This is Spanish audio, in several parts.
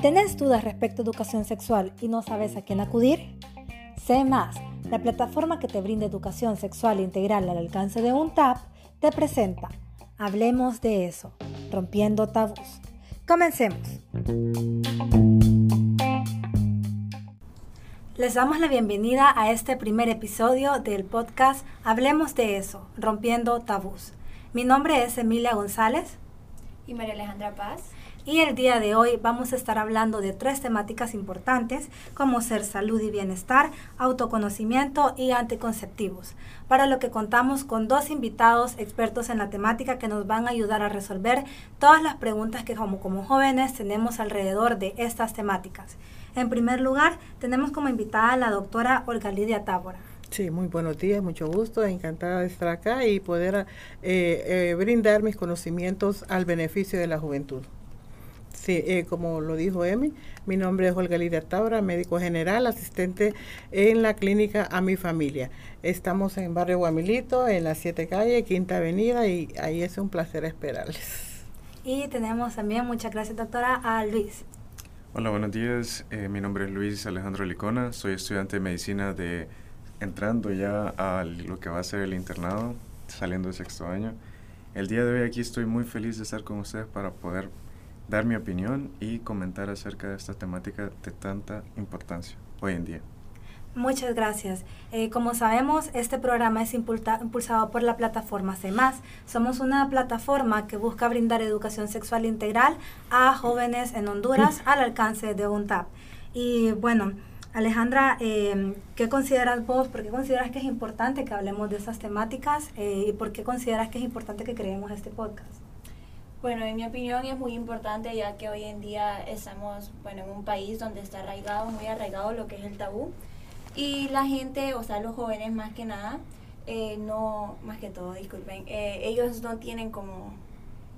¿Tenés dudas respecto a educación sexual y no sabes a quién acudir? Sé más, la plataforma que te brinda educación sexual integral al alcance de un tap te presenta Hablemos de eso, rompiendo tabús. Comencemos. Les damos la bienvenida a este primer episodio del podcast Hablemos de eso, rompiendo tabús. Mi nombre es Emilia González. Y María Alejandra Paz. Y el día de hoy vamos a estar hablando de tres temáticas importantes como ser salud y bienestar, autoconocimiento y anticonceptivos, para lo que contamos con dos invitados expertos en la temática que nos van a ayudar a resolver todas las preguntas que como, como jóvenes tenemos alrededor de estas temáticas. En primer lugar, tenemos como invitada a la doctora Olga Lidia Tábora. Sí, muy buenos días, mucho gusto, encantada de estar acá y poder eh, eh, brindar mis conocimientos al beneficio de la juventud. Sí, eh, como lo dijo Emi, mi nombre es Olga Lidia Taura, médico general, asistente en la clínica A Mi Familia. Estamos en Barrio Guamilito, en la 7 calle, Quinta Avenida, y ahí es un placer esperarles. Y tenemos también, muchas gracias doctora, a Luis. Hola, buenos días. Eh, mi nombre es Luis Alejandro Licona, soy estudiante de medicina de entrando ya a lo que va a ser el internado, saliendo de sexto año. El día de hoy aquí estoy muy feliz de estar con ustedes para poder dar mi opinión y comentar acerca de esta temática de tanta importancia hoy en día. Muchas gracias. Eh, como sabemos, este programa es impulsado por la plataforma CEMAS. Somos una plataforma que busca brindar educación sexual integral a jóvenes en Honduras al alcance de un TAP. Y bueno, Alejandra, eh, ¿qué consideras vos? ¿Por qué consideras que es importante que hablemos de esas temáticas? Eh, ¿Y por qué consideras que es importante que creemos este podcast? Bueno, en mi opinión es muy importante ya que hoy en día estamos bueno, en un país donde está arraigado, muy arraigado lo que es el tabú. Y la gente, o sea, los jóvenes más que nada, eh, no, más que todo, disculpen, eh, ellos no tienen como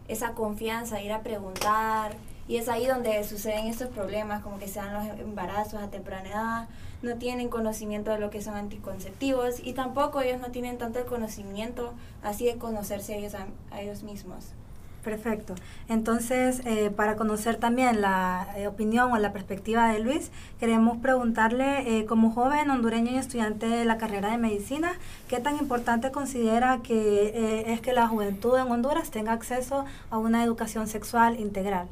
esa confianza ir a preguntar. Y es ahí donde suceden estos problemas, como que sean los embarazos a temprana edad, no tienen conocimiento de lo que son anticonceptivos y tampoco ellos no tienen tanto el conocimiento así de conocerse a ellos mismos. Perfecto. Entonces, eh, para conocer también la eh, opinión o la perspectiva de Luis, queremos preguntarle, eh, como joven hondureño y estudiante de la carrera de medicina, ¿qué tan importante considera que es que la juventud en Honduras tenga acceso a una educación sexual integral?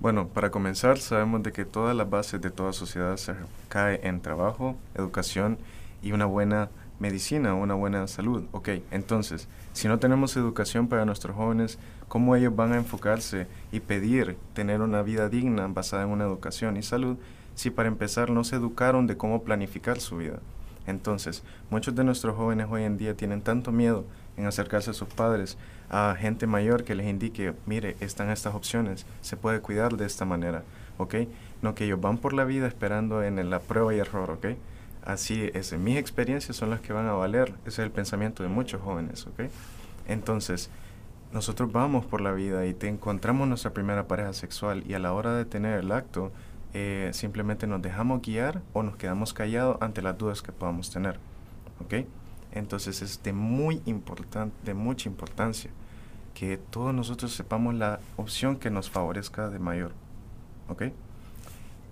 Bueno, para comenzar, sabemos de que todas las bases de toda sociedad se cae en trabajo, educación y una buena medicina, una buena salud. Ok, entonces, si no tenemos educación para nuestros jóvenes, ¿cómo ellos van a enfocarse y pedir tener una vida digna basada en una educación y salud si para empezar no se educaron de cómo planificar su vida? Entonces, muchos de nuestros jóvenes hoy en día tienen tanto miedo en acercarse a sus padres, a gente mayor que les indique, mire, están estas opciones, se puede cuidar de esta manera, ¿ok? No que ellos van por la vida esperando en la prueba y error, ¿ok? Así es, mis experiencias son las que van a valer. Ese es el pensamiento de muchos jóvenes, ¿ok? Entonces, nosotros vamos por la vida y te encontramos nuestra primera pareja sexual y a la hora de tener el acto, eh, simplemente nos dejamos guiar o nos quedamos callados ante las dudas que podamos tener, ¿ok? Entonces es de muy importante, de mucha importancia que todos nosotros sepamos la opción que nos favorezca de mayor, ¿ok?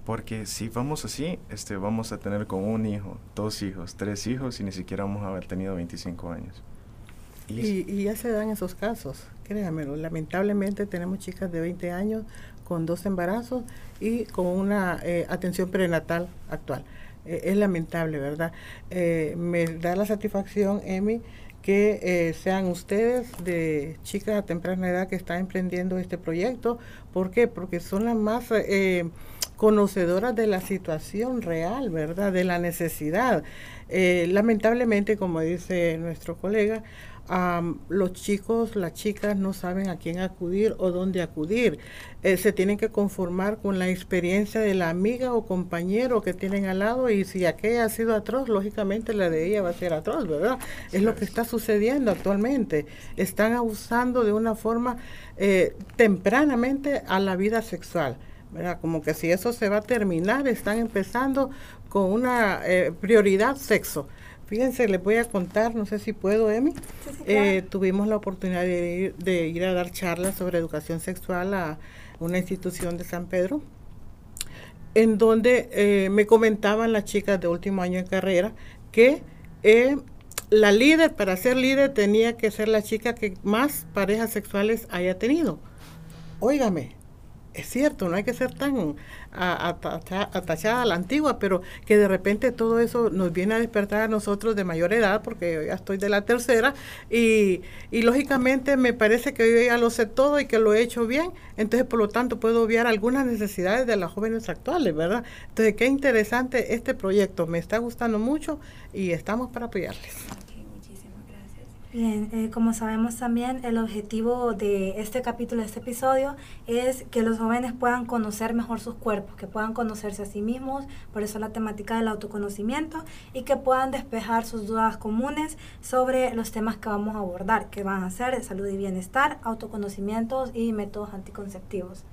Porque si vamos así, este, vamos a tener con un hijo, dos hijos, tres hijos y ni siquiera vamos a haber tenido 25 años. Y, ya se dan esos casos, créanmelo. Lamentablemente tenemos chicas de 20 años con dos embarazos y con una eh, atención prenatal actual. Eh, es lamentable, ¿verdad? Eh, me da la satisfacción, Emi, que sean ustedes de chicas a temprana edad que están emprendiendo este proyecto. ¿Por qué? Porque son las más conocedoras de la situación real, ¿verdad? De la necesidad. Eh, lamentablemente, como dice nuestro colega, los chicos, las chicas no saben a quién acudir o dónde acudir. Eh, se tienen que conformar con la experiencia de la amiga o compañero que tienen al lado y si aquella ha sido atroz, lógicamente la de ella va a ser atroz, ¿verdad? Es lo que está sucediendo actualmente. Están abusando de una forma eh, tempranamente a la vida sexual. Como que si eso se va a terminar, están empezando con una eh, prioridad sexo. Fíjense, les voy a contar, no sé si puedo, Emi. Sí, sí, Eh, tuvimos la oportunidad de ir, de ir a dar charlas sobre educación sexual a una institución de San Pedro, en donde eh, me comentaban las chicas de último año en carrera que eh, la líder, para ser líder, tenía que ser la chica que más parejas sexuales haya tenido. Óigame, es cierto, no hay que ser tan atachada a la antigua, pero que de repente todo eso nos viene a despertar a nosotros de mayor edad, porque yo ya estoy de la tercera, y, y lógicamente me parece que yo ya lo sé todo y que lo he hecho bien, entonces por lo tanto puedo obviar algunas necesidades de las jóvenes actuales, ¿verdad? Entonces qué interesante este proyecto, me está gustando mucho y estamos para apoyarles. Bien, eh, como sabemos también, el objetivo de este capítulo, de este episodio, es que los jóvenes puedan conocer mejor sus cuerpos, que puedan conocerse a sí mismos, por eso la temática del autoconocimiento, y que puedan despejar sus dudas comunes sobre los temas que vamos a abordar, que van a ser salud y bienestar, autoconocimientos y métodos anticonceptivos.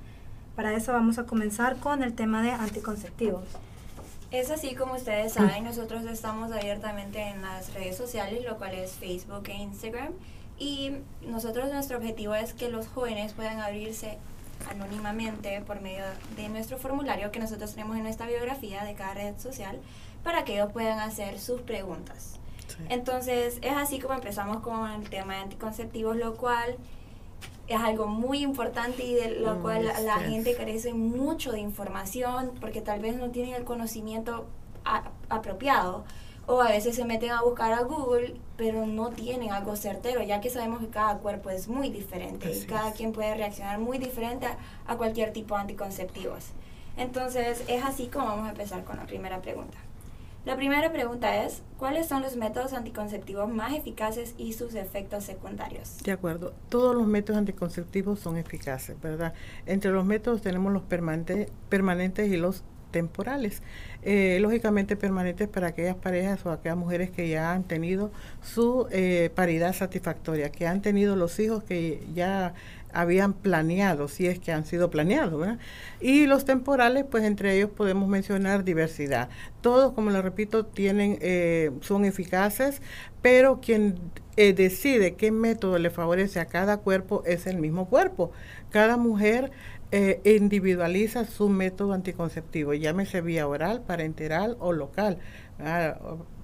Para eso vamos a comenzar con el tema de anticonceptivos. Es así como ustedes saben, nosotros estamos abiertamente en las redes sociales, lo cual es Facebook e Instagram. Y nosotros nuestro objetivo es que los jóvenes puedan abrirse anónimamente por medio de nuestro formulario que nosotros tenemos en nuestra biografía de cada red social para que ellos puedan hacer sus preguntas. Entonces es así como empezamos con el tema de anticonceptivos, lo cual es algo muy importante y de lo Mm, cual la, gente carece mucho de información porque tal vez no tienen el conocimiento a- apropiado o a veces se meten a buscar a Google pero no tienen algo certero ya que sabemos que cada cuerpo es muy diferente Así y cada es. quien puede reaccionar muy diferente a, a cualquier tipo de anticonceptivos. Entonces es así como vamos a empezar con la primera pregunta. La primera pregunta es, ¿cuáles son los métodos anticonceptivos más eficaces y sus efectos secundarios? De acuerdo, todos los métodos anticonceptivos son eficaces, ¿verdad? Entre los métodos tenemos los permanentes, permanentes y los temporales. Eh, lógicamente permanentes para aquellas parejas o aquellas mujeres que ya han tenido su eh, paridad satisfactoria, que han tenido los hijos que ya habían planeado, si es que han sido planeados. Y los temporales, pues entre ellos podemos mencionar diversidad. Todos, como les repito, tienen, eh, son eficaces, pero quien eh, decide qué método le favorece a cada cuerpo es el mismo cuerpo. Cada mujer eh, individualiza su método anticonceptivo, llámese vía oral, parenteral o local.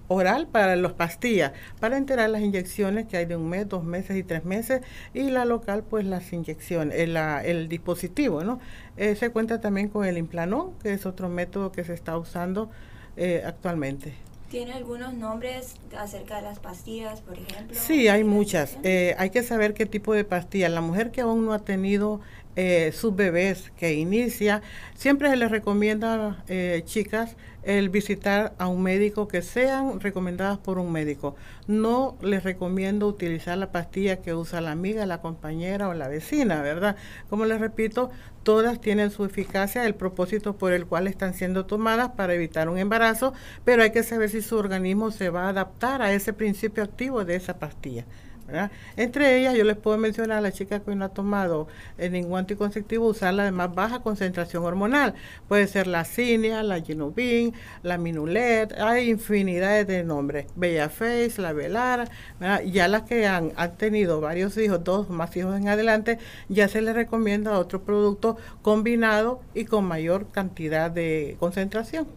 Oral para las pastillas, para enterar las inyecciones que hay de un mes, dos meses y tres meses, y la local, pues las inyecciones, el, la- el dispositivo, ¿no? Eh, se cuenta también con el implanón, que es otro método que se está usando eh, actualmente. ¿Tiene algunos nombres acerca de las pastillas, por ejemplo? Sí, hay ¿Tiene muchas. Eh, hay que saber qué tipo de pastilla. La mujer que aún no ha tenido eh, sus bebés, que inicia, siempre se les recomienda, eh, chicas, el visitar a un médico que sean recomendadas por un médico. No les recomiendo utilizar la pastilla que usa la amiga, la compañera o la vecina, ¿verdad? Como les repito, todas tienen su eficacia, el propósito por el cual están siendo tomadas para evitar un embarazo, pero hay que saber si su organismo se va a adaptar a ese principio activo de esa pastilla. ¿Verdad? Entre ellas, yo les puedo mencionar a la chica que no ha tomado eh, ningún anticonceptivo, usarla de más baja concentración hormonal. Puede ser la Cinia, la Genuvin, la Minulet, hay infinidades de nombres. Bella Face, la Velara, ¿verdad? ya las que han, han tenido varios hijos, dos más hijos en adelante, ya se les recomienda otro producto combinado y con mayor cantidad de concentración.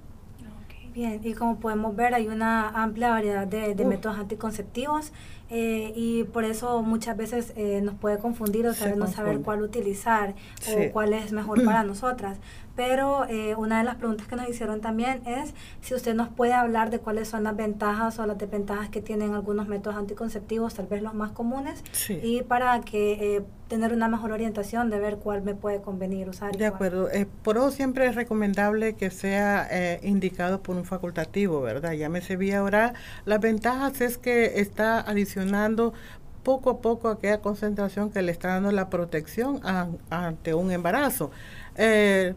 Bien, y como podemos ver hay una amplia variedad de, métodos anticonceptivos eh, y por eso muchas veces eh, nos puede confundir o Se saber no saber cuál utilizar Sí. o cuál es mejor para nosotras. Pero eh, una de las preguntas que nos hicieron también es si usted nos puede hablar de cuáles son las ventajas o las desventajas que tienen algunos métodos anticonceptivos, tal vez los más comunes, Sí. y para que eh, tener una mejor orientación de ver cuál me puede convenir usar. De acuerdo. Eh, por eso siempre es recomendable que sea eh, indicado por un facultativo, ¿verdad? Llámese vía oral. Las ventajas es que está poco a poco aquella concentración que le está dando la protección ante un embarazo. Eh,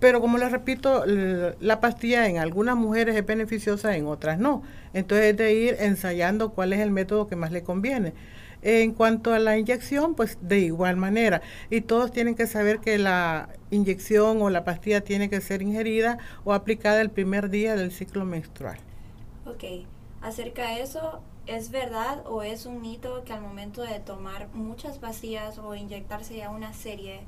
pero como les repito, la pastilla en algunas mujeres es beneficiosa, en otras no. Entonces es de ir ensayando cuál es el método que más le conviene. En cuanto a la inyección, pues de igual manera. Y todos tienen que saber que la inyección o la pastilla tiene que ser ingerida o aplicada el primer día del ciclo menstrual. Ok. acerca de eso, ¿es verdad o es un mito que al momento de tomar muchas pastillas o inyectarse ya una serie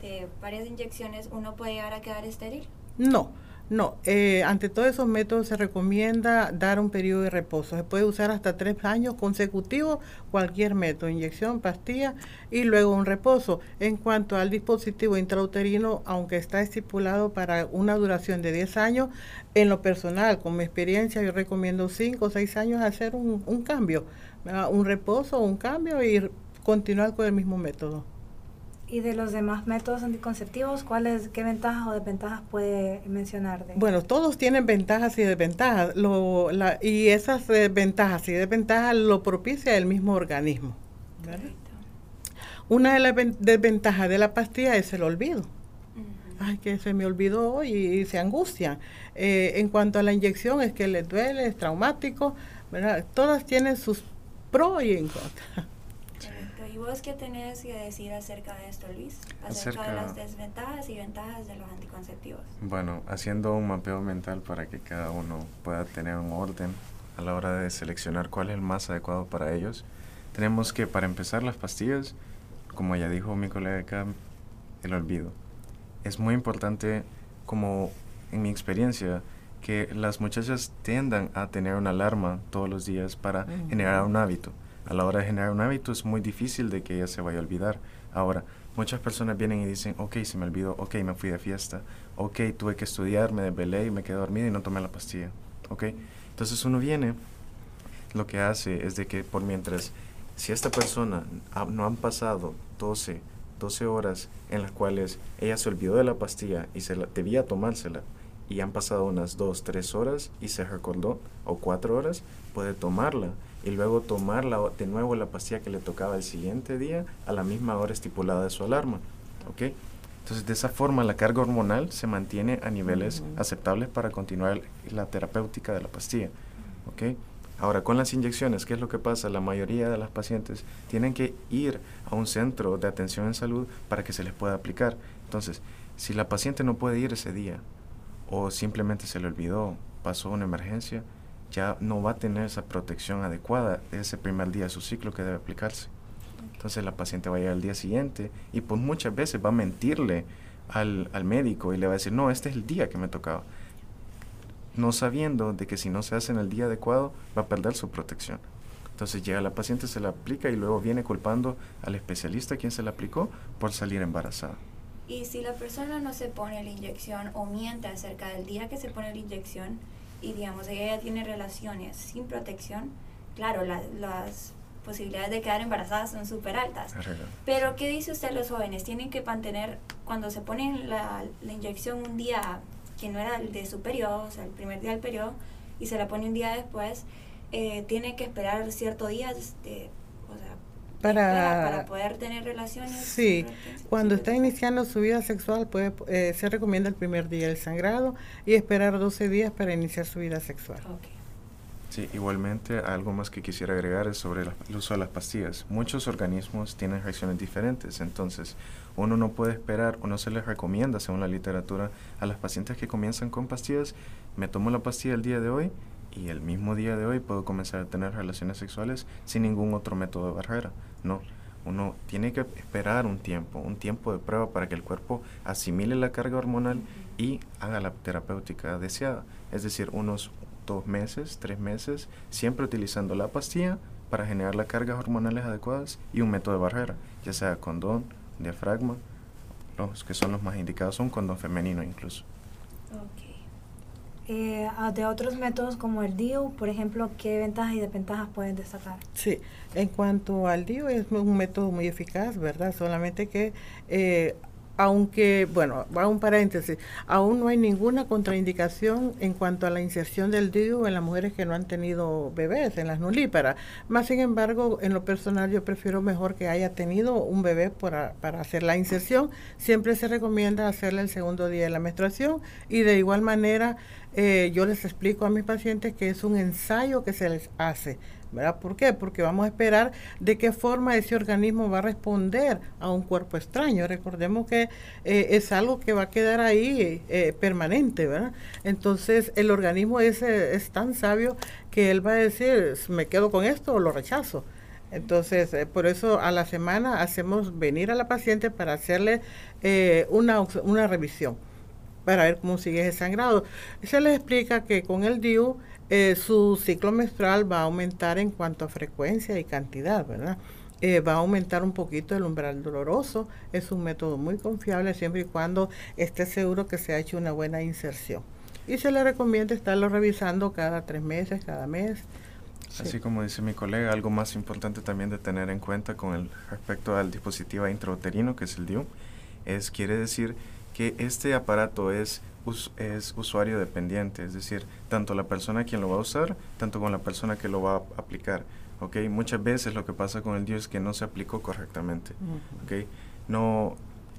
de varias inyecciones uno puede llegar a quedar estéril? No, no, eh, ante todos esos métodos se recomienda dar un periodo de reposo. Se puede usar hasta tres años consecutivos cualquier método, inyección, pastilla y luego un reposo. En cuanto al dispositivo intrauterino, aunque está estipulado para una duración de 10 años, en lo personal, con mi experiencia, yo recomiendo 5 o 6 años hacer un, un cambio, un reposo, un cambio y continuar con el mismo método. ¿Y de los demás métodos anticonceptivos, cuáles, qué ventajas o desventajas puede mencionar? Bueno, todos tienen ventajas y desventajas, lo, la, y esas ventajas y desventajas lo propicia el mismo organismo. Una de las desventajas de la pastilla es el olvido. Ay, que se me olvidó y, y se angustian. Eh, en cuanto a la inyección, es que les duele, es traumático. ¿verdad? Todas tienen sus pros y en contra. ¿Y vos qué tenés que decir acerca de esto, Luis? Acerca, de las desventajas y ventajas de los anticonceptivos. Bueno, haciendo un mapeo mental para que cada uno pueda tener un orden a la hora de seleccionar cuál es el más adecuado para ellos. Tenemos que, para empezar, las pastillas, como ya dijo mi colega acá, el olvido. Es muy importante, como en mi experiencia, que las muchachas tiendan a tener una alarma todos los días para generar un hábito a la hora de generar un hábito es muy difícil de que ella se vaya a olvidar. Ahora, muchas personas vienen y dicen, ok, se me olvidó, ok, me fui de fiesta, ok, tuve que estudiar, me desvelé y me quedé dormida y no tomé la pastilla, ok. Entonces uno viene, lo que hace es de que por mientras, si esta persona no han pasado 12, 12 horas en las cuales ella se olvidó de la pastilla y se la, debía tomársela, y han pasado unas 2, 3 horas y se recordó, o 4 horas, puede tomarla y luego tomar de nuevo la pastilla que le tocaba el siguiente día a la misma hora estipulada de su alarma. ¿ok? Entonces, de esa forma, la carga hormonal se mantiene a niveles aceptables para continuar la terapéutica de la pastilla. ¿ok? Ahora, con las inyecciones, ¿qué es lo que pasa? La mayoría de las pacientes tienen que ir a un centro de atención en salud para que se les pueda aplicar. Entonces, si la paciente no puede ir ese día o simplemente se le olvidó, pasó una emergencia, ya no va a tener esa protección adecuada ese primer día de su ciclo que debe aplicarse. Entonces la paciente va a ir al día siguiente y pues muchas veces va a mentirle al, al médico y le va a decir, no, este es el día que me tocaba. No sabiendo de que si no se hace en el día adecuado va a perder su protección. Entonces llega la paciente, se la aplica y luego viene culpando al especialista quien se la aplicó por salir embarazada. Y si la persona no se pone la inyección o miente acerca del día que se pone la inyección, y digamos ella tiene relaciones sin protección, claro, las posibilidades de quedar embarazadas son súper altas. Pero ¿qué dice usted los jóvenes? Tienen que mantener, cuando se ponen la, la, inyección un día que no era el de su periodo, o sea, el primer día del periodo, y se la pone un día después, eh, tiene que esperar cierto día, este, para, poder tener relaciones. Sí, cuando está iniciando su vida sexual, puede, eh, se recomienda el primer día del sangrado y esperar 12 días para iniciar su vida sexual. Sí, igualmente algo más que quisiera agregar es sobre el uso de las pastillas. Muchos organismos tienen reacciones diferentes, entonces uno no puede esperar o no se les recomienda, según la literatura, a las pacientes que comienzan con pastillas, me tomo la pastilla el día de hoy y el mismo día de hoy puedo comenzar a tener relaciones sexuales sin ningún otro método de barrera. No, uno tiene que esperar un tiempo, un tiempo de prueba para que el cuerpo asimile la carga hormonal y haga la terapéutica deseada. Es decir, unos dos meses, tres meses, siempre utilizando la pastilla para generar las cargas hormonales adecuadas y un método de barrera, ya sea condón, diafragma, los que son los más indicados son condón femenino incluso. Eh, de otros métodos como el DIU, por ejemplo, ¿qué ventajas y desventajas pueden destacar? Sí, en cuanto al DIU es un método muy eficaz, ¿verdad? Solamente que eh, aunque, bueno, va un paréntesis, aún no hay ninguna contraindicación en cuanto a la inserción del DIU en las mujeres que no han tenido bebés, en las nulíparas. Más sin embargo, en lo personal yo prefiero mejor que haya tenido un bebé para, para hacer la inserción. Siempre se recomienda hacerla el segundo día de la menstruación y de igual manera eh, yo les explico a mis pacientes que es un ensayo que se les hace ¿verdad? ¿Por qué? Porque vamos a esperar de qué forma ese organismo va a responder a un cuerpo extraño. Recordemos que eh, es algo que va a quedar ahí eh, permanente, ¿verdad? Entonces el organismo ese es tan sabio que él va a decir, me quedo con esto o lo rechazo. Entonces, eh, por eso a la semana hacemos venir a la paciente para hacerle una, una revisión, para ver cómo sigue ese sangrado. Se le explica que con el DIU eh, su ciclo menstrual va a aumentar en cuanto a frecuencia y cantidad, ¿verdad? Eh, va a aumentar un poquito el umbral doloroso. Es un método muy confiable siempre y cuando esté seguro que se ha hecho una buena inserción. Y se le recomienda estarlo revisando cada tres meses, cada mes. Así como dice mi colega, algo más importante también de tener en cuenta con el respecto al dispositivo intrauterino, que es el DIU, es quiere decir que este aparato es es usuario dependiente, es decir, tanto la persona quien lo va a usar, tanto con la persona que lo va a aplicar. ¿okay? Muchas veces lo que pasa con el DIU es que no se aplicó correctamente. ¿okay? No,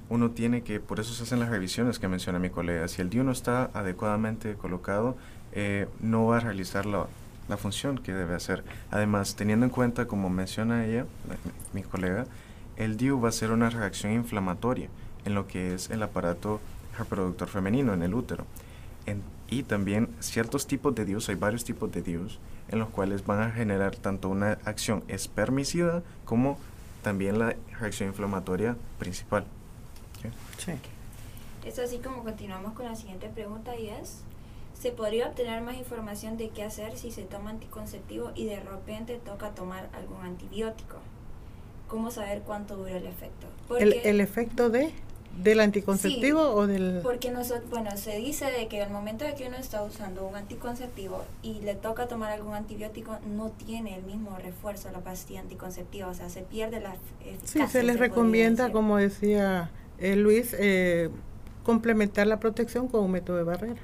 uno tiene que, por eso se hacen las revisiones que menciona mi colega. Si el DIU no está adecuadamente colocado, eh, no va a realizar la, la, función que debe hacer. Además, teniendo en cuenta, como menciona ella, mi colega, el DIU va a ser una reacción inflamatoria en lo que es el aparato reproductor femenino en el útero. y también ciertos tipos de DIUs, hay varios tipos de DIUs, en los cuales van a generar tanto una acción espermicida como también la reacción inflamatoria principal. Sí. Es así como continuamos con la siguiente pregunta y es, ¿se podría obtener más información de qué hacer si se toma anticonceptivo y de repente toca tomar algún antibiótico? ¿Cómo saber cuánto dura el efecto? ¿El, ¿El efecto de? ¿Del anticonceptivo o del...? Porque nosotros, bueno, se dice de que al momento de que uno está usando un anticonceptivo y le toca tomar algún antibiótico, no tiene el mismo refuerzo la pastilla anticonceptiva, o sea, se pierde la eficacia. Sí, se les recomienda, como decía eh, Luis, eh, complementar la protección con un método de barrera.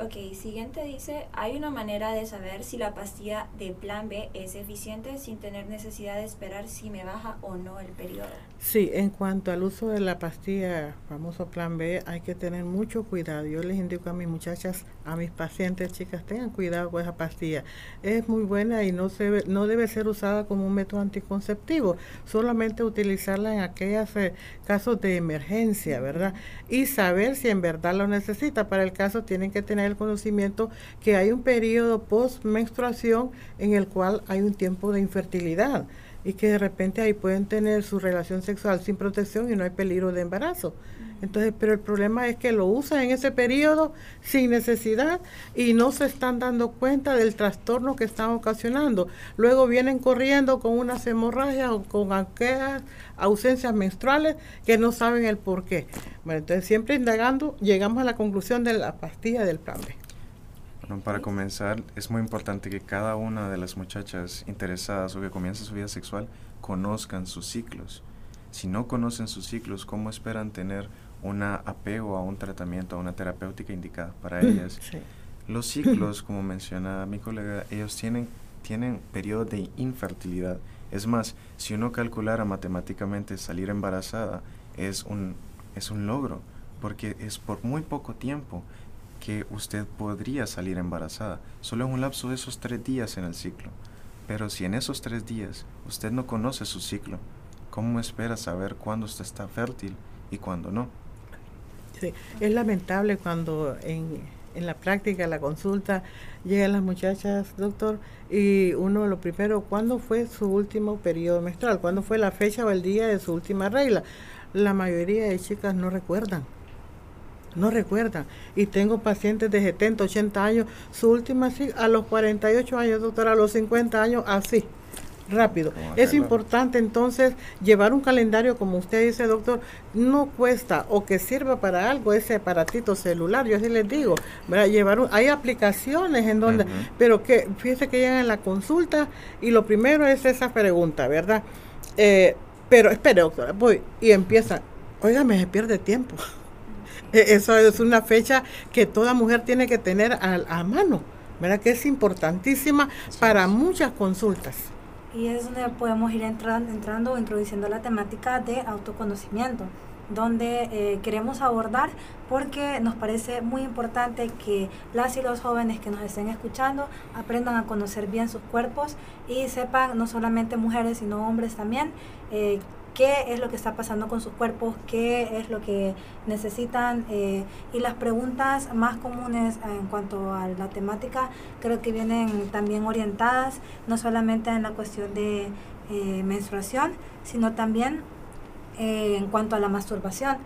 Ok, siguiente dice, hay una manera de saber si la pastilla de plan B es eficiente sin tener necesidad de esperar si me baja o no el periodo. Sí, en cuanto al uso de la pastilla famoso plan B, hay que tener mucho cuidado. Yo les indico a mis muchachas, a mis pacientes, chicas, tengan cuidado con esa pastilla. Es muy buena y no, se, no debe ser usada como un método anticonceptivo, solamente utilizarla en aquellos eh, casos de emergencia, ¿verdad? Y saber si en verdad lo necesita. Para el caso tienen que tener el conocimiento que hay un periodo post-menstruación en el cual hay un tiempo de infertilidad y que de repente ahí pueden tener su relación sexual sin protección y no hay peligro de embarazo. Entonces, pero el problema es que lo usan en ese periodo sin necesidad y no se están dando cuenta del trastorno que están ocasionando. Luego vienen corriendo con unas hemorragias o con aquellas ausencias menstruales que no saben el por qué. Bueno, entonces siempre indagando llegamos a la conclusión de la pastilla del plan B. Bueno, para comenzar, es muy importante que cada una de las muchachas interesadas o que comienza su vida sexual conozcan sus ciclos. Si no conocen sus ciclos, ¿cómo esperan tener un apego a un tratamiento, a una terapéutica indicada para ellas. Los ciclos, como menciona mi colega, ellos tienen, tienen periodos de infertilidad. Es más, si uno calculara matemáticamente salir embarazada, es un, es un logro, porque es por muy poco tiempo que usted podría salir embarazada, solo en un lapso de esos tres días en el ciclo. Pero si en esos tres días usted no conoce su ciclo, ¿cómo espera saber cuándo usted está fértil y cuándo no? Sí, es lamentable cuando en, en la práctica, la consulta, llegan las muchachas, doctor, y uno lo primero, ¿cuándo fue su último periodo menstrual? ¿Cuándo fue la fecha o el día de su última regla? La mayoría de chicas no recuerdan. No recuerdan. Y tengo pacientes de 70, 80 años, su última sí, a los 48 años, doctor, a los 50 años, así rápido. Es importante entonces llevar un calendario, como usted dice, doctor, no cuesta o que sirva para algo ese aparatito celular, yo así les digo, llevar hay aplicaciones en donde, pero que fíjese que llegan a la consulta y lo primero es esa pregunta, ¿verdad? Eh, pero espere, doctora, voy y empieza, oiga, me pierde tiempo. E, eso es una fecha que toda mujer tiene que tener a, a mano, ¿verdad? Que es importantísima para muchas consultas. Y es donde podemos ir entrando, entrando introduciendo la temática de autoconocimiento. donde eh, queremos abordar porque nos parece muy importante que las y los jóvenes que nos estén escuchando aprendan a conocer bien sus cuerpos y sepan, no solamente mujeres, sino hombres también, eh, qué es lo que está pasando con sus cuerpos, qué es lo que necesitan eh, y las preguntas más comunes en cuanto a la temática creo que vienen también orientadas no solamente en la cuestión de eh, menstruación, sino también eh, en cuanto a la masturbación.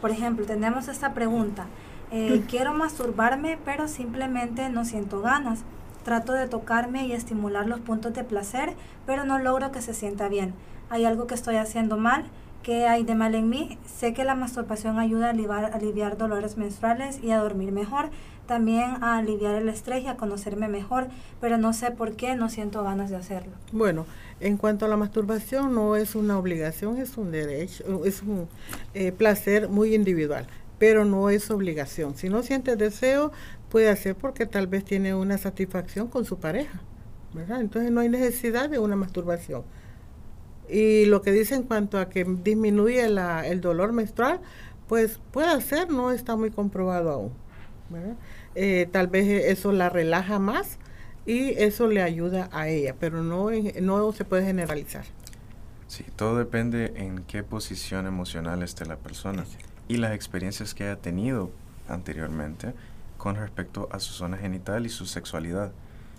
Por ejemplo, tenemos esta pregunta, quiero masturbarme pero simplemente no siento ganas. Trato de tocarme y estimular los puntos de placer, pero no logro que se sienta bien hay algo que estoy haciendo mal, ¿qué hay de mal en mí? Sé que la masturbación ayuda a aliviar, dolores menstruales y a dormir mejor, también a aliviar el estrés y a conocerme mejor, pero no sé por qué no siento ganas de hacerlo. Bueno, en cuanto a la masturbación, no es una obligación, es un derecho, es un eh, placer muy individual, pero no es obligación. Si no siente deseo, puede hacer porque tal vez tiene una satisfacción con su pareja, ¿verdad? Entonces no hay necesidad de una masturbación. Y lo que dice en cuanto a que disminuye el dolor menstrual, pues puede ser, no está muy comprobado aún. Eh, tal vez eso la relaja más y eso le ayuda a ella, pero no, no se puede generalizar. Sí, todo depende en qué posición emocional esté la persona y las experiencias que haya tenido anteriormente con respecto a su zona genital y su sexualidad.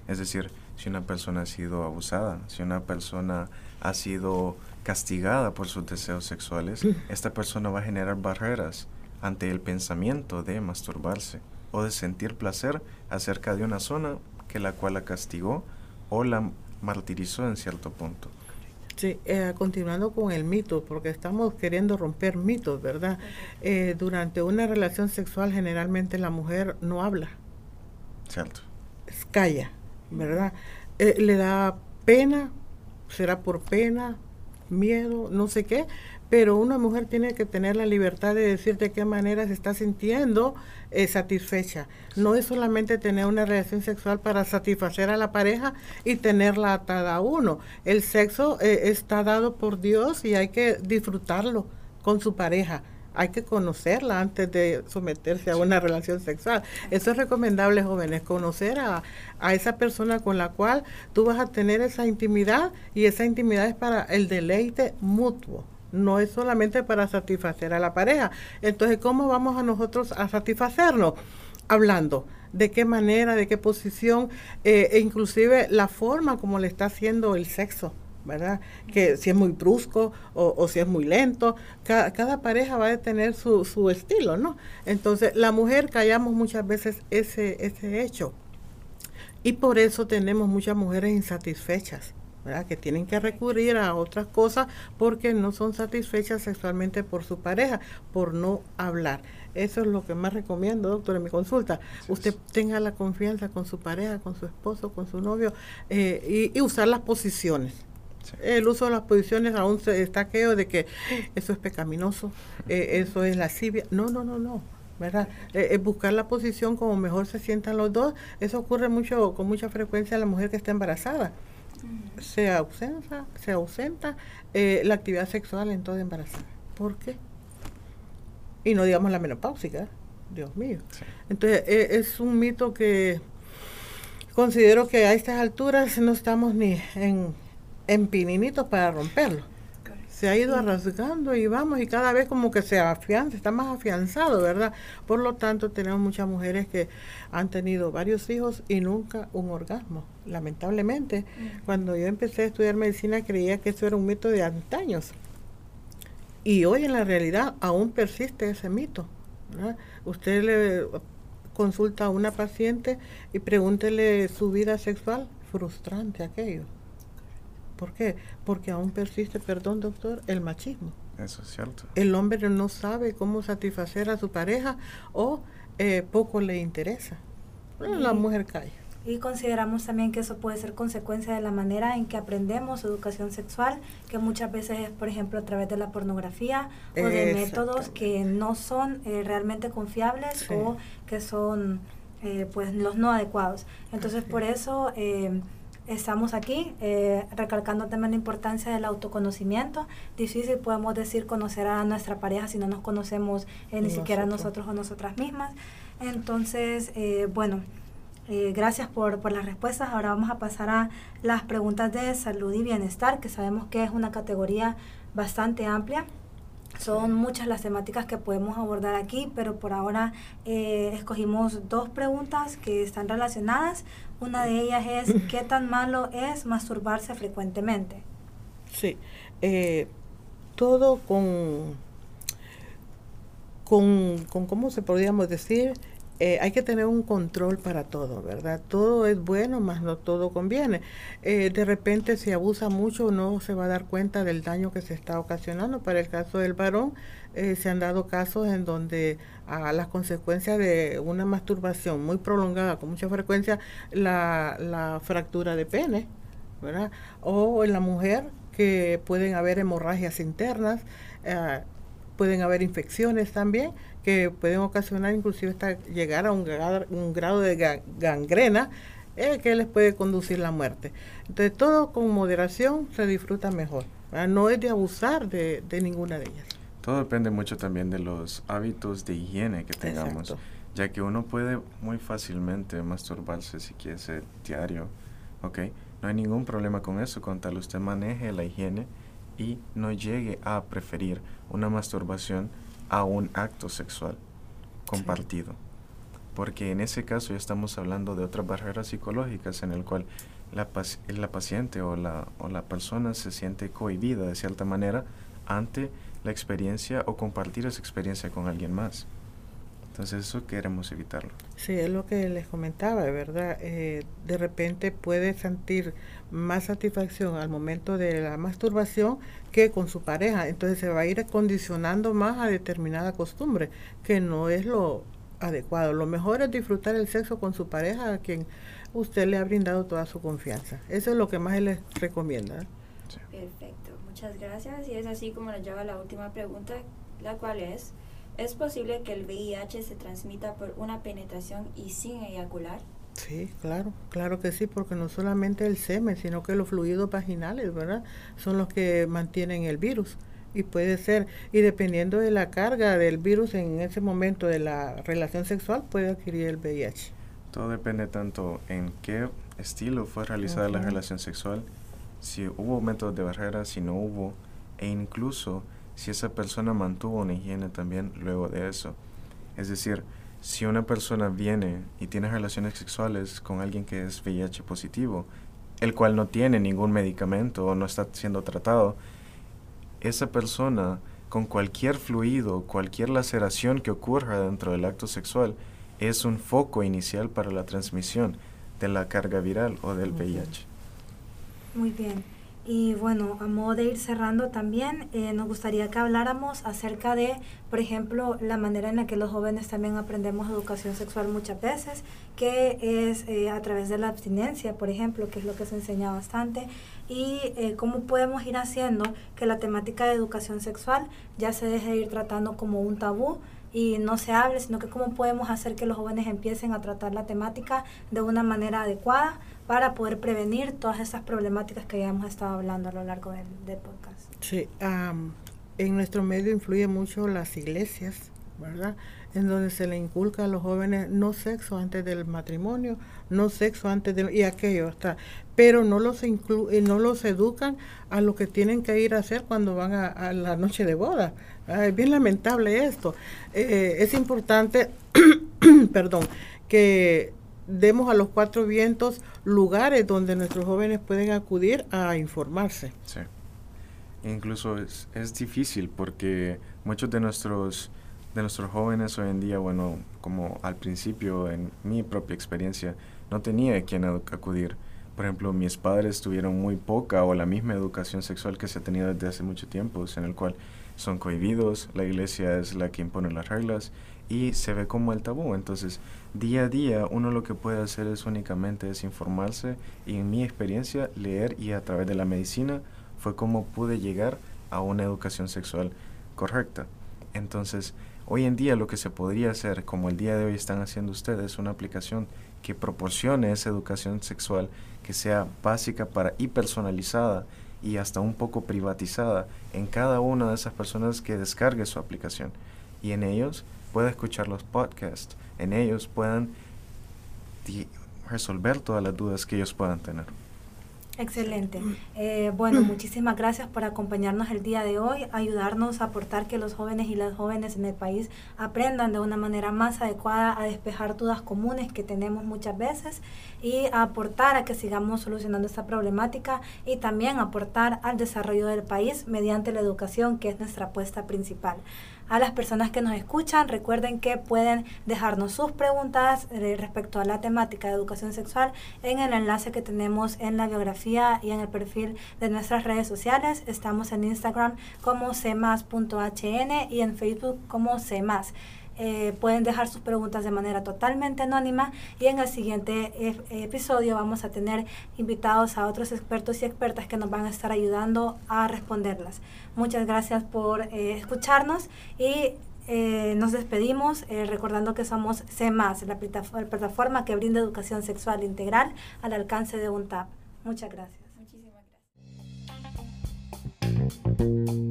Es decir, si una persona ha sido abusada, si una persona ha sido castigada por sus deseos sexuales, esta persona va a generar barreras ante el pensamiento de masturbarse o de sentir placer acerca de una zona que la cual la castigó o la martirizó en cierto punto. Sí, eh, continuando con el mito, porque estamos queriendo romper mitos, ¿verdad? Eh, durante una relación sexual generalmente la mujer no habla. Cierto. Calla, ¿verdad? Eh, le da pena será por pena, miedo, no sé qué, pero una mujer tiene que tener la libertad de decir de qué manera se está sintiendo eh, satisfecha. No es solamente tener una relación sexual para satisfacer a la pareja y tenerla atada a uno. El sexo eh, está dado por Dios y hay que disfrutarlo con su pareja hay que conocerla antes de someterse a una relación sexual. Eso es recomendable, jóvenes, conocer a, esa persona con la cual tú vas a tener esa intimidad y esa intimidad es para el deleite mutuo. No es solamente para satisfacer a la pareja. Entonces, ¿cómo vamos a nosotros a satisfacernos? Hablando de qué manera, de qué posición, eh, e inclusive la forma como le está haciendo el sexo ¿verdad? Que si es muy brusco o, si es muy lento, cada, pareja va a tener su, su, estilo, ¿no? Entonces, la mujer callamos muchas veces ese, ese hecho. Y por eso tenemos muchas mujeres insatisfechas, ¿verdad? Que tienen que recurrir a otras cosas porque no son satisfechas sexualmente por su pareja, por no hablar. Eso es lo que más recomiendo, doctor, en mi consulta. Usted tenga la confianza con su pareja, con su esposo, con su novio eh, y usar las posiciones el uso de las posiciones aún se destaqueo de que eso es pecaminoso, eh, eso es lascivia. No, no, no, no. ¿verdad? Eh, es buscar la posición como mejor se sientan los dos. Eso ocurre mucho con mucha frecuencia a la mujer que está embarazada. Se ausenta, se ausenta eh, la actividad sexual en toda embarazada. ¿Por qué? Y no digamos la menopáusica, Dios mío. Entonces, es un mito que considero que a estas alturas no estamos ni en en pininitos para romperlo. Se ha ido arrasgando y vamos, y cada vez como que se afianza, está más afianzado, ¿verdad? Por lo tanto, tenemos muchas mujeres que han tenido varios hijos y nunca un orgasmo. Lamentablemente, cuando yo empecé a estudiar medicina creía que eso era un mito de antaños. Y hoy en la realidad aún persiste ese mito. Usted le consulta a una paciente y pregúntele su vida sexual, frustrante aquello. ¿Por qué? Porque aún persiste, perdón doctor, el machismo. Eso es cierto. El hombre no sabe cómo satisfacer a su pareja o eh, poco le interesa. la mujer calla. Y consideramos también que eso puede ser consecuencia de la manera en que aprendemos educación sexual, que muchas veces es, por ejemplo, a través de la pornografía o de métodos que no son eh, realmente confiables o que son eh, pues los no adecuados. Entonces, por eso estamos aquí eh, recalcando también la importancia del autoconocimiento. Difícil podemos decir conocer a nuestra pareja si no nos conocemos eh, ni siquiera nosotros o nosotras mismas. Entonces, eh, bueno, gracias por, por las respuestas. Ahora vamos a pasar a las preguntas de salud y bienestar, que sabemos que es una categoría bastante amplia. Son muchas las temáticas que podemos abordar aquí, pero por ahora eh, escogimos dos preguntas que están relacionadas. Una de ellas es, ¿qué tan malo es masturbarse frecuentemente? Sí, eh, todo con, con, con, ¿cómo se podríamos decir? Eh, hay que tener un control para todo, ¿verdad? Todo es bueno, más no todo conviene. Eh, de repente, si abusa mucho, no se va a dar cuenta del daño que se está ocasionando. Para el caso del varón, eh, se han dado casos en donde a las consecuencias de una masturbación muy prolongada, con mucha frecuencia, la, fractura de pene, ¿verdad? O en la mujer, que pueden haber hemorragias internas, pueden haber infecciones también que pueden ocasionar inclusive hasta llegar a un grado, un grado de gangrena eh, que les puede conducir la muerte. Entonces todo con moderación se disfruta mejor. No es de abusar de, ninguna de ellas. Todo depende mucho también de los hábitos de higiene que tengamos, ya que uno puede muy fácilmente masturbarse si quiere ser diario, ¿ok? No hay ningún problema con eso, con tal usted maneje la higiene y no llegue a preferir una masturbación a un acto sexual compartido. Porque en ese caso ya estamos hablando de otras barreras psicológicas en el cual la, la paciente o la, o la persona se siente cohibida de cierta manera ante la experiencia o compartir esa experiencia con alguien más. Entonces eso queremos evitarlo. Sí, es lo que les comentaba, ¿verdad? Eh, de repente puede sentir más satisfacción al momento de la masturbación que con su pareja. Entonces se va a ir condicionando más a determinada costumbre, que no es lo adecuado. Lo mejor es disfrutar el sexo con su pareja, a quien usted le ha brindado toda su confianza. Eso es lo que más él les recomienda. Perfecto, muchas gracias. Y es así como nos lleva la última pregunta, la cual es... ¿Es posible que el VIH se transmita por una penetración y sin eyacular? Sí, claro, claro que sí, porque no solamente el semen, sino que los fluidos vaginales, ¿verdad? Son los que mantienen el virus. Y puede ser, y dependiendo de la carga del virus en ese momento de la relación sexual, puede adquirir el VIH. Todo depende tanto en qué estilo fue realizada la relación sexual, si hubo métodos de barrera, si no hubo, e incluso si esa persona mantuvo una higiene también luego de eso. Es decir, si una persona viene y tiene relaciones sexuales con alguien que es VIH positivo, el cual no tiene ningún medicamento o no está siendo tratado, esa persona con cualquier fluido, cualquier laceración que ocurra dentro del acto sexual, es un foco inicial para la transmisión de la carga viral o del VIH. Muy bien. Y bueno, a modo de ir cerrando también, eh, nos gustaría que habláramos acerca de, por ejemplo, la manera en la que los jóvenes también aprendemos educación sexual muchas veces, que es eh, a través de la abstinencia, por ejemplo, que es lo que se enseña bastante, y eh, cómo podemos ir haciendo que la temática de educación sexual ya se deje de ir tratando como un tabú, y no se hable, sino que cómo podemos hacer que los jóvenes empiecen a tratar la temática de una manera adecuada para poder prevenir todas esas problemáticas que ya hemos estado hablando a lo largo del, podcast. Sí, en nuestro medio influye mucho las iglesias, ¿verdad? En donde se le inculca a los jóvenes no sexo antes del matrimonio, no sexo antes de... y aquello, está. Pero no los, inclu, eh, no los educan a lo que tienen que ir a hacer cuando van a, la noche de boda. Es bien lamentable esto. Eh, es importante, perdón, que demos a los cuatro vientos lugares donde nuestros jóvenes pueden acudir a informarse. Sí. Incluso es, es difícil porque muchos de nuestros, de nuestros jóvenes hoy en día, bueno, como al principio en mi propia experiencia, no tenía a quien acudir. Por ejemplo, mis padres tuvieron muy poca o la misma educación sexual que se ha tenido desde hace mucho tiempo, en el cual son cohibidos, la iglesia es la que impone las reglas y se ve como el tabú. Entonces, día a día uno lo que puede hacer es únicamente es informarse y en mi experiencia leer y a través de la medicina fue como pude llegar a una educación sexual correcta. Entonces, Hoy en día lo que se podría hacer, como el día de hoy están haciendo ustedes, una aplicación que proporcione esa educación sexual que sea básica para y personalizada y hasta un poco privatizada en cada una de esas personas que descargue su aplicación. Y en ellos pueda escuchar los podcasts, en ellos puedan resolver todas las dudas que ellos puedan tener. Excelente. Eh, bueno, muchísimas gracias por acompañarnos el día de hoy, ayudarnos a aportar que los jóvenes y las jóvenes en el país aprendan de una manera más adecuada a despejar dudas comunes que tenemos muchas veces y a aportar a que sigamos solucionando esta problemática y también aportar al desarrollo del país mediante la educación, que es nuestra apuesta principal a las personas que nos escuchan. Recuerden que pueden dejarnos sus preguntas eh, respecto a la temática de educación sexual en el enlace que tenemos en la biografía y en el perfil de nuestras redes sociales. Estamos en Instagram como cmas.hn y en Facebook como cmas. Eh, pueden dejar sus preguntas de manera totalmente anónima y en el siguiente episodio vamos a tener invitados a otros expertos y expertas que nos van a estar ayudando a responderlas. Muchas gracias por eh, escucharnos y eh, nos despedimos recordando que somos CMAS, la, la plataforma que brinda educación sexual integral al alcance de un tap. Muchas gracias. Muchísimas gracias.